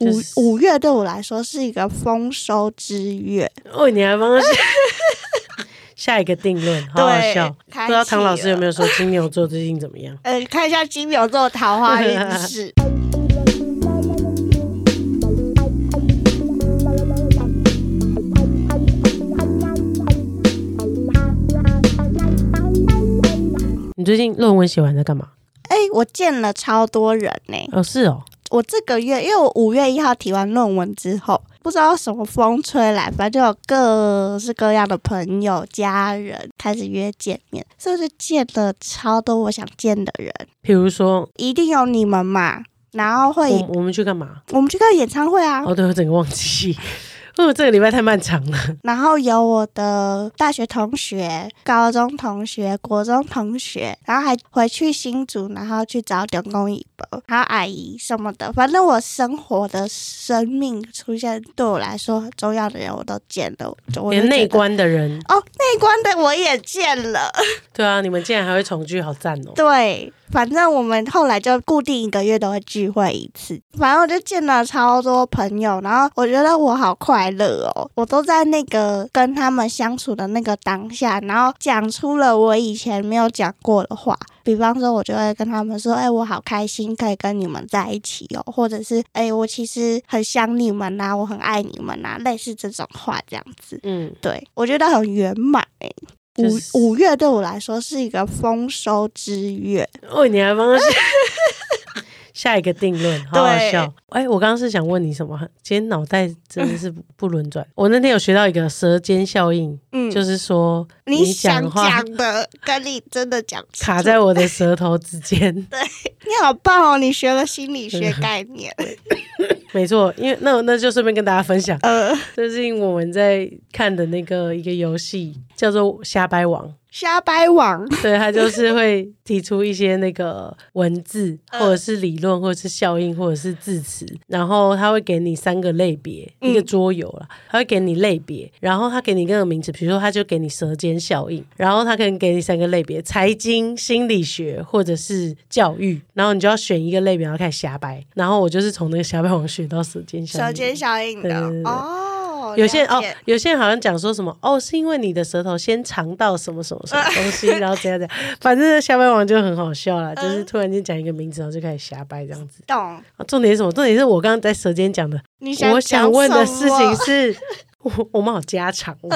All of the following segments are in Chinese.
五就是五月对我来说是一个丰收之月，哦，你还帮他下 下一个定论，好好笑。不知道唐老师有没有说金牛座最近怎么样？呃，看一下金牛座桃花运势。你最近论文写完在干嘛？哎、我见了超多人呢、哦，是哦，我这个月，因为我五月一号提完论文之后，不知道什么风吹来，反正就有各式各样的朋友、家人开始约见面，所以我就见了超多我想见的人，比如说，一定有你们嘛。然后会，我我们去干嘛？我们去看演唱会啊，哦，对，我整个忘记，因 为这个礼拜太漫长了。然后有我的大学同学、高中同学、国中同学，然后还回去新竹，然后去找点公姨伯，还有阿姨什么的。反正我生活的生命出现对我来说很重要的人，我都见了。我连内观的人，哦，内观的我也见了。对啊，你们竟然还会重聚，好赞哦！对，反正我们后来就固定一个月都会聚会一次。反正我就见了超多朋友，然后我觉得我好快乐哦，我都在那个跟他们相处的那个当下，然后讲出了我以前没有讲过的话。比方说，我就会跟他们说：“哎、我好开心可以跟你们在一起哦，或者是哎、我其实很想你们呐、我很爱你们呐、类似这种话这样子。嗯，对我觉得很圆满哎。五就是五月对我来说是一个丰收之月，哦，你还帮他下下一个定论，好好笑。哎，我刚刚是想问你什么？今天脑袋真的是不 不轮转。我那天有学到一个舌尖效应，嗯，就是说你想讲的跟你真的讲卡在我的舌头之间。对你好棒哦！你学了心理学概念，没错，因为那那就顺便跟大家分享，呃，最近我们在看的那个一个游戏叫做《瞎掰王》。瞎掰网，对，他就是会提出一些那个文字，嗯。或者是理论，或者是效应，或者是字词，然后他会给你三个类别，嗯。一个桌游啦，他会给你类别，然后他给你一个名词，比如说他就给你舌尖效应，然后他可能给你三个类别，财经、心理学或者是教育，然后你就要选一个类别，然后开始瞎掰，然后我就是从那个瞎掰网学到舌尖效应，舌尖效应的。对对对对哦。有些人哦，有些人好像讲说什么哦，是因为你的舌头先尝到什么什么什么东西，然后怎样怎样，反正瞎掰王就很好笑啦，就是嗯突然间讲一个名字，然后就开始瞎掰这样子。懂。啊重点是什么？重点是我刚刚在舌尖讲的，你想我想问的事情是，我我们好家常哦。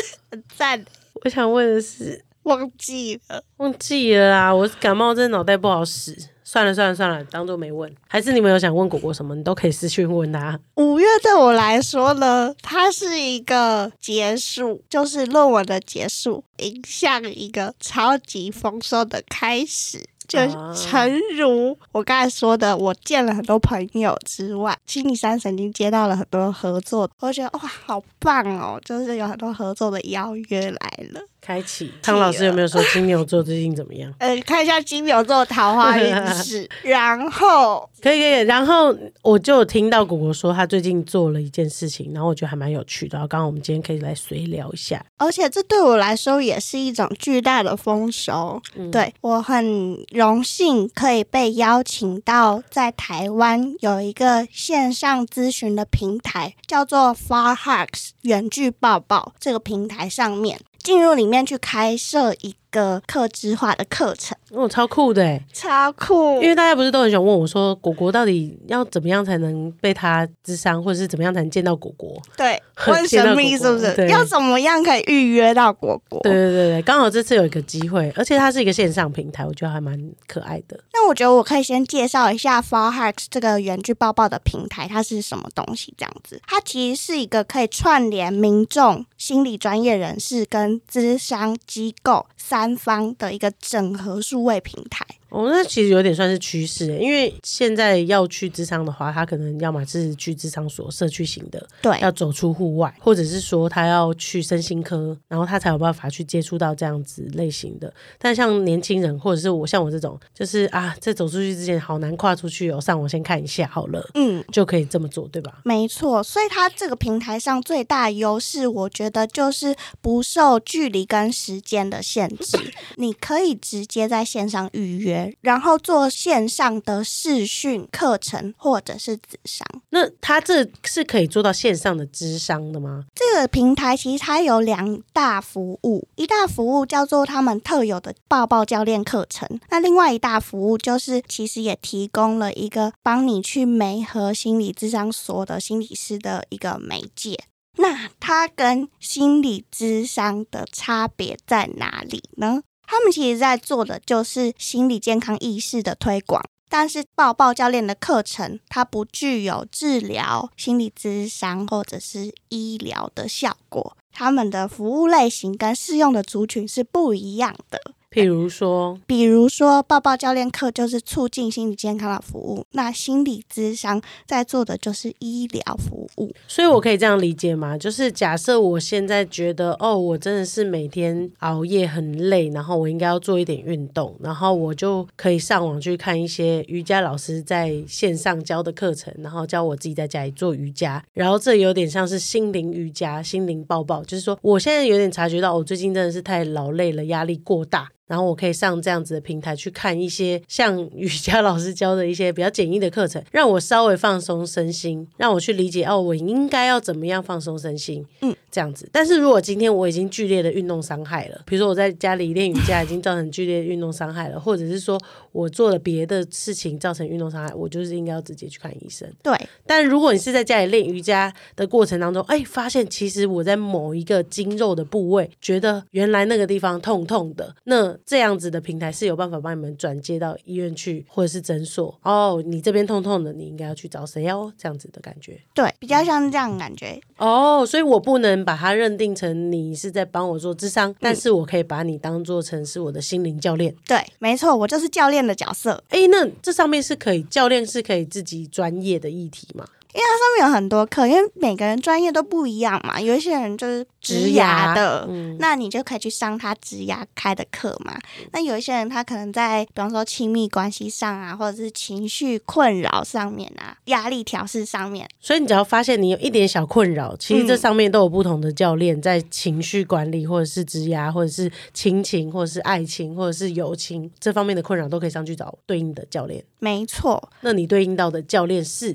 赞，我想问的是，忘记了。忘记了啦，我感冒，真的脑袋不好使。算了算了算了，当做没问。还是你们有想问果果什么，你都可以私讯问他。五月对我来说呢，它是一个结束，就是论文的结束，迎向一个超级丰收的开始。就啊诚如我刚才说的，我见了很多朋友之外，星期三曾经接到了很多合作，我觉得哇，好棒哦！就是有很多合作的邀约来了。开启，汤老师有没有说金牛座最近怎么样？呃，看一下金牛座桃花运势，然后可以可以，然后我就有听到果果说他最近做了一件事情，然后我觉得还蛮有趣的，然后刚刚我们今天可以来随聊一下。而且这对我来说也是一种巨大的丰收。嗯对我很荣幸可以被邀请到在台湾有一个线上咨询的平台，叫做 Far Hacks 远距抱抱这个平台上面。进入里面去开设一个客制化的课程，哦，超酷的哎！超酷！因为大家不是都很想问我说，果果到底要怎么样才能被他智商，或者是怎么样才能见到果果？对，问神秘是不是？要怎么样可以预约到果果？对对对对，刚好这次有一个机会，而且它是一个线上平台，我觉得还蛮可爱的。那我觉得我可以先介绍一下 Far Hacks 这个远距抱抱的平台，它是什么东西？这样子，它其实是一个可以串联民众、心理专业人士跟咨商机构三方的一个整合数位平台。哦，那其实有点算是趋势耶，因为现在要去职场的话，他可能要么是去职场所社区型的，对，要走出户外，或者是说他要去身心科，然后他才有办法去接触到这样子类型的。但像年轻人，或者是我像我这种，就是啊，在走出去之前好难跨出去哦，上网先看一下好了，嗯。就可以这么做，对吧？没错，所以它这个平台上最大的优势，我觉得就是不受距离跟时间的限制，你可以直接在线上预约，约，然后做线上的视讯课程或者是智商。那他这是可以做到线上的智商的吗？这个平台其实它有两大服务，一大服务叫做他们特有的抱抱教练课程，那另外一大服务就是其实也提供了一个帮你去媒合心理智商所的心理师的一个媒介。那它跟心理智商的差别在哪里呢？他们其实在做的就是心理健康意识的推广，但是抱抱教练的课程它不具有治疗、心理咨商或者是医疗的效果，他们的服务类型跟适用的族群是不一样的。譬如说，比如说抱抱教练课就是促进心理健康的服务，那心理咨商在做的就是医疗服务。所以我可以这样理解吗？就是假设我现在觉得，哦，我真的是每天熬夜很累，然后我应该要做一点运动，然后我就可以上网去看一些瑜伽老师在线上教的课程，然后教我自己在家里做瑜伽。然后这有点像是心灵瑜伽、心灵抱抱，就是说我现在有点察觉到，我最近真的是太劳累了，压力过大。然后我可以上这样子的平台去看一些像瑜伽老师教的一些比较简易的课程，让我稍微放松身心，让我去理解哦，我应该要怎么样放松身心，嗯，这样子。但是如果今天我已经剧烈的运动伤害了，比如说我在家里练瑜伽已经造成剧烈运动伤害了，或者是说我做了别的事情造成运动伤害，我就是应该要直接去看医生。对。但如果你是在家里练瑜伽的过程当中，哎，发现其实我在某一个筋肉的部位觉得原来那个地方痛痛的，那这样子的平台是有办法帮你们转接到医院去，或者是诊所。哦，你这边痛痛的，你应该要去找谁哦？这样子的感觉。对，比较像这样感觉。哦，所以我不能把它认定成你是在帮我做智商，但是我可以把你当做成是我的心灵教练。对，没错，我就是教练的角色。哎，那这上面是可以教练是可以自己专业的议题吗？因为它上面有很多课，因为每个人专业都不一样嘛。有一些人就是植牙的，那你就可以去上他植牙开的课嘛。那有一些人他可能在，比方说亲密关系上啊，或者是情绪困扰上面啊，压力调试上面。所以你只要发现你有一点小困扰，其实这上面都有不同的教练在情绪管理，或者是植牙，或者是亲情，或者是爱情，或者是友情这方面的困扰，都可以上去找对应的教练。没错，那你对应到的教练是？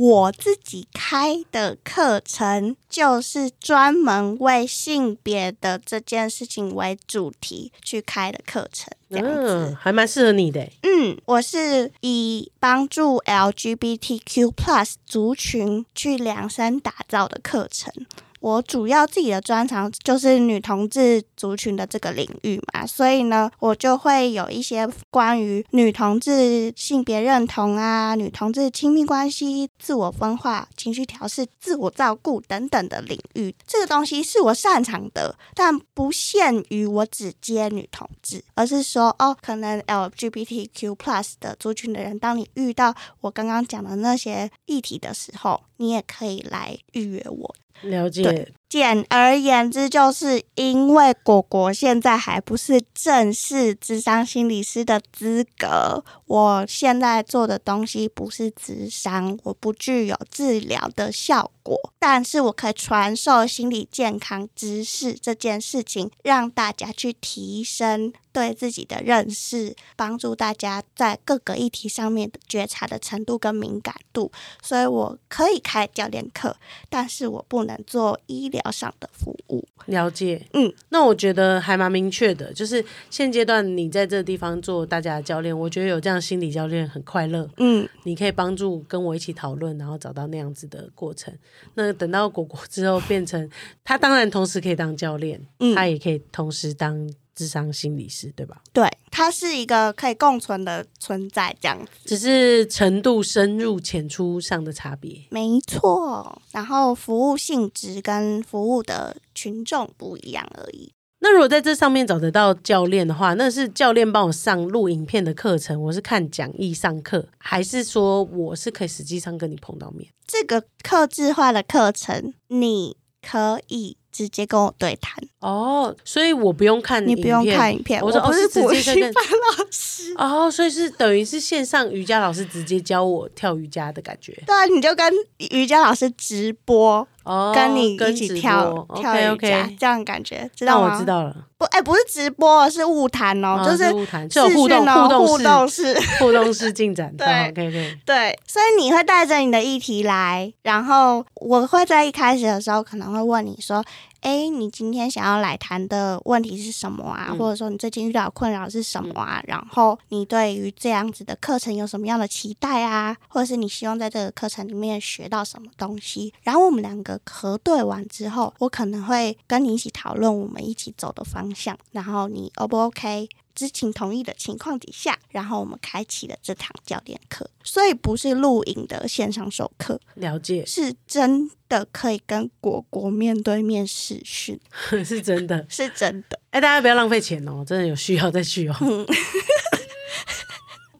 我自己开的课程就是专门为性别的这件事情为主题去开的课程，这样子还蛮适合你的。嗯，我是以帮助 LGBTQ Plus 族群去量身打造的课程。我主要自己的专长就是女同志族群的这个领域嘛，所以呢，我就会有一些关于女同志性别认同啊、女同志亲密关系、自我分化、情绪调试、自我照顾等等的领域。这个东西是我擅长的，但不限于我只接女同志，而是说哦，可能 LGBTQ plus 的族群的人，当你遇到我刚刚讲的那些议题的时候，你也可以来预约我。了解。简而言之，就是因为果果现在还不是正式智商心理师的资格，我现在做的东西不是智商，我不具有治疗的效果，但是我可以传授心理健康知识这件事情，让大家去提升对自己的认识，帮助大家在各个议题上面觉察的程度跟敏感度，所以我可以开教练课，但是我不能做医疗。上的服务。了解，嗯，那我觉得还蛮明确的，就是现阶段你在这个地方做大家的教练，我觉得有这样心理教练很快乐，嗯，你可以帮助跟我一起讨论，然后找到那样子的过程。那等到果果之后变成他，当然同时可以当教练，他也可以同时当。智商心理师对吧？对，它是一个可以共存的存在，这样子，只是程度深入浅出上的差别。没错，然后服务性质跟服务的群众不一样而已。那如果在这上面找得到教练的话，那是教练帮我上录影片的课程，我是看讲义上课，还是说我是可以实际上跟你碰到面？这个客制化的课程，你可以。直接跟我对谈哦，所以我不用看你不用看影片，我不是补习班老师哦，所以是等于是线上瑜伽老师直接教我跳瑜伽的感觉。对啊，你就跟瑜伽老师直播，哦，跟你一起跳播跳伽 OK，这样感觉，知那道吗？我知道了，不，哎、不是直播，是物谈哦，哦就是物谈，是有互动互动互动式式。互动式进展。对好 OK OK，对，所以你会带着你的议题来，然后我会在一开始的时候可能会问你说：“哎，你今天想要来谈的问题是什么啊？嗯或者说你最近遇到的困扰是什么啊？然后你对于这样子的课程有什么样的期待啊？或者是你希望在这个课程里面学到什么东西？然后我们两个核对完之后，我可能会跟你一起讨论我们一起走的方向，然后你 O 不 OK？知情同意的情况底下，然后我们开启了这堂教练课，所以不是录影的线上授课，了解，是真的可以跟果果面对面视讯，是真的。是真的。哎，大家不要浪费钱哦，真的有需要再去哦。嗯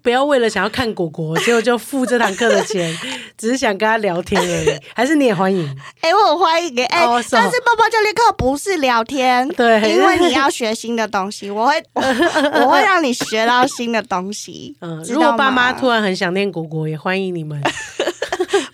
不要为了想要看果果，结果就付这堂课的钱，只是想跟他聊天而已。还是你也欢迎？哎、我很欢迎哎、但是抱抱教练课不是聊天，对因为你要学新的东西，我会我 我会让你学到新的东西。嗯，如果爸妈突然很想念果果，也欢迎你们。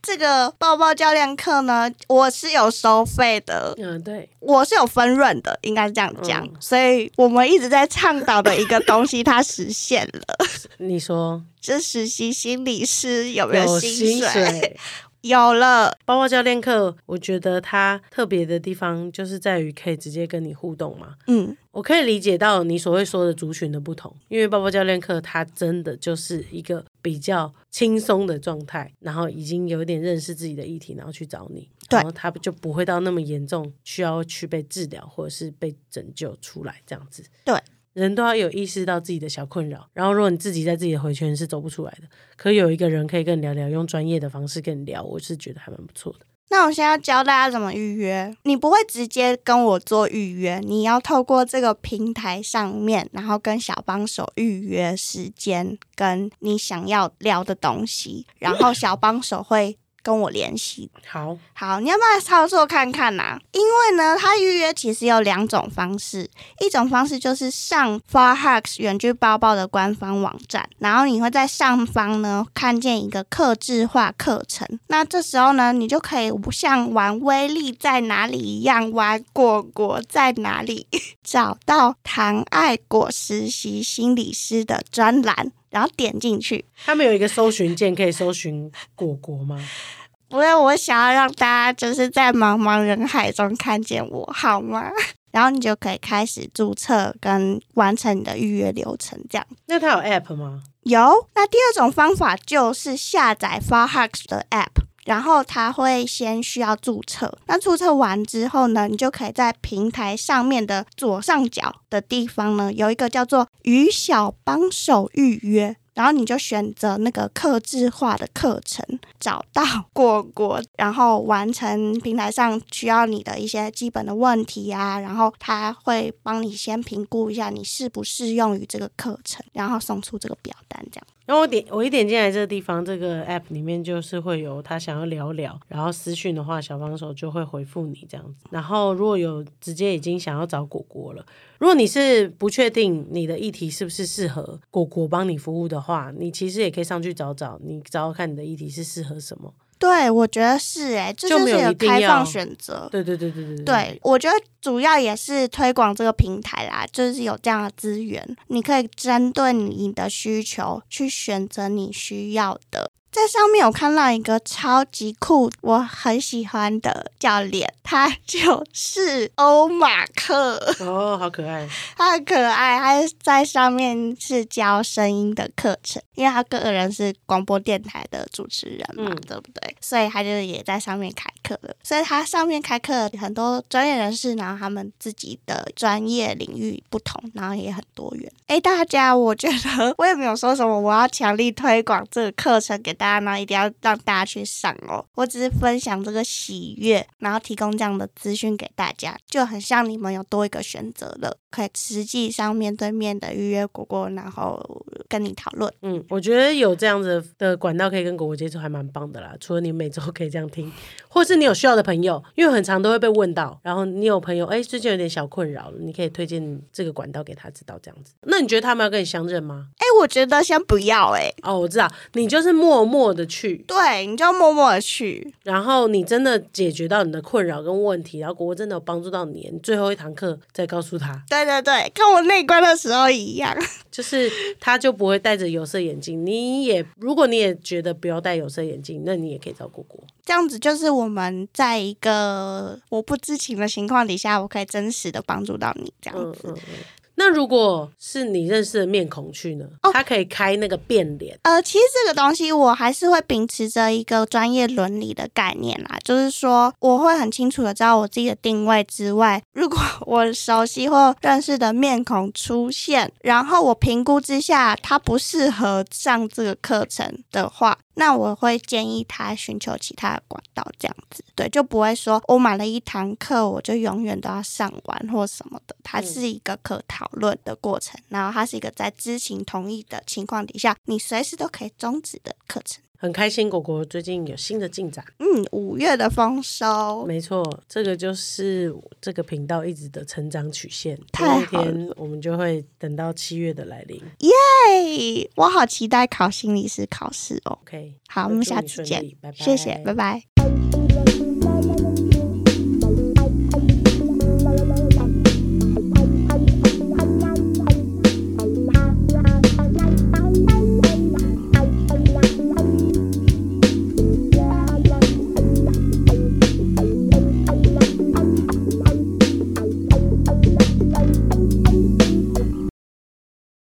这个抱抱教练课呢，我是有收费的，嗯，对，我是有分润的，应该是这样讲。嗯所以我们一直在倡导的一个东西，它实现了。你说这实习心理师有没有薪薪水。有了，包包教练课，我觉得它特别的地方就是在于可以直接跟你互动嘛。嗯，我可以理解到你所谓说的族群的不同，因为包包教练课它真的就是一个比较轻松的状态，然后已经有一点认识自己的议题，然后去找你，然后他就不会到那么严重，需要去被治疗或者是被拯救出来这样子。对。人都要有意识到自己的小困扰，然后如果你自己在自己的回圈是走不出来的，可有一个人可以跟你聊聊，用专业的方式跟你聊，我是觉得还蛮不错的。那我现在要教大家怎么预约。你不会直接跟我做预约，你要透过这个平台上面，然后跟小帮手预约时间，跟你想要聊的东西，然后小帮手会跟我联系。好，好，你要不要操作看看呐、因为呢，它预约其实有两种方式，一种方式就是上 Far Hacks 远距包包的官方网站，然后你会在上方呢看见一个客制化课程，那这时候呢，你就可以像玩威力在哪里一样，玩果果在哪里，找到唐爱果实习心理师的专栏。然后点进去，他们有一个搜寻键，可以搜寻果果吗？不是我想要让大家就是在茫茫人海中看见我，好吗？然后你就可以开始注册跟完成你的预约流程，这样。那它有 app 吗？有。那第二种方法就是下载 Far Hacks 的 App，然后它会先需要注册。那注册完之后呢，你就可以在平台上面的左上角的地方呢，有一个叫做“与小帮手预约”。然后你就选择那个客制化的课程，找到 果果，然后完成平台上需要你的一些基本的问题啊，然后他会帮你先评估一下你适不适用于这个课程，然后送出这个表单这样。然后我点我一点进来这个地方，这个 app 里面就是会有他想要聊聊，然后私讯的话，小帮手就会回复你这样子。然后如果有直接已经想要找果果了，如果你是不确定你的议题是不是适合果果帮你服务的话，你其实也可以上去找找，你找找看你的议题是适合什么。对，我觉得是诶，这就是一定要开放选择。对对对对对对，我觉得主要也是推广这个平台啦，就是有这样的资源，你可以针对你的需求去选择你需要的。在上面我看到一个超级酷，我很喜欢的教练，他就是欧马克，哦，好可爱。他很可爱，他在上面是教声音的课程，因为他个人是广播电台的主持人嘛，嗯对不对？所以他就也在上面开课了。所以他上面开课很多专业人士，然后他们自己的专业领域不同，然后也很多元。哎，大家，我觉得我也没有说什么，我要强力推广这个课程给大家，然后一定要让大家去上哦。我只是分享这个喜悦，然后提供这样的资讯给大家，就很像你们有多一个选择了，可以实际上面对面的预约果果，然后跟你讨论。嗯，我觉得有这样子的管道可以跟果果接触，还蛮棒的啦。除了你每周可以这样听，或是是你有需要的朋友，因为很常都会被问到，然后你有朋友哎最近有点小困扰，你可以推荐这个管道给他知道这样子。那你觉得他们要跟你相认吗？哎、我觉得先不要哎、哦，我知道，你就是默默的去，对，你就默默的去，然后你真的解决到你的困扰跟问题，然后国真的有帮助到你，你最后一堂课再告诉他，对对对，跟我内观的时候一样。就是他就不会戴着有色眼镜。你也如果你也觉得不要戴有色眼镜，那你也可以找果果。这样子就是我们在一个我不知情的情况底下，我可以真实的帮助到你，这样子。嗯嗯嗯。那如果是你认识的面孔去呢？哦。他可以开那个变脸，呃，其实这个东西我还是会秉持着一个专业伦理的概念啦，就是说我会很清楚的知道我自己的定位之外，如果我熟悉或认识的面孔出现，然后我评估之下他不适合上这个课程的话，那我会建议他寻求其他的管道，这样子，对，就不会说我买了一堂课我就永远都要上完或什么的，它是一个可讨论的过程，然后它是一个在知情同意的情况底下，你随时都可以终止的课程。很开心。果果最近有新的进展，嗯，五月的丰收，没错，这个就是这个频道一直的成长曲线。太好天我们就会等到七月的来临。耶，我好期待考心理师考试哦。OK，好，我们下次见拜，拜谢谢，拜拜。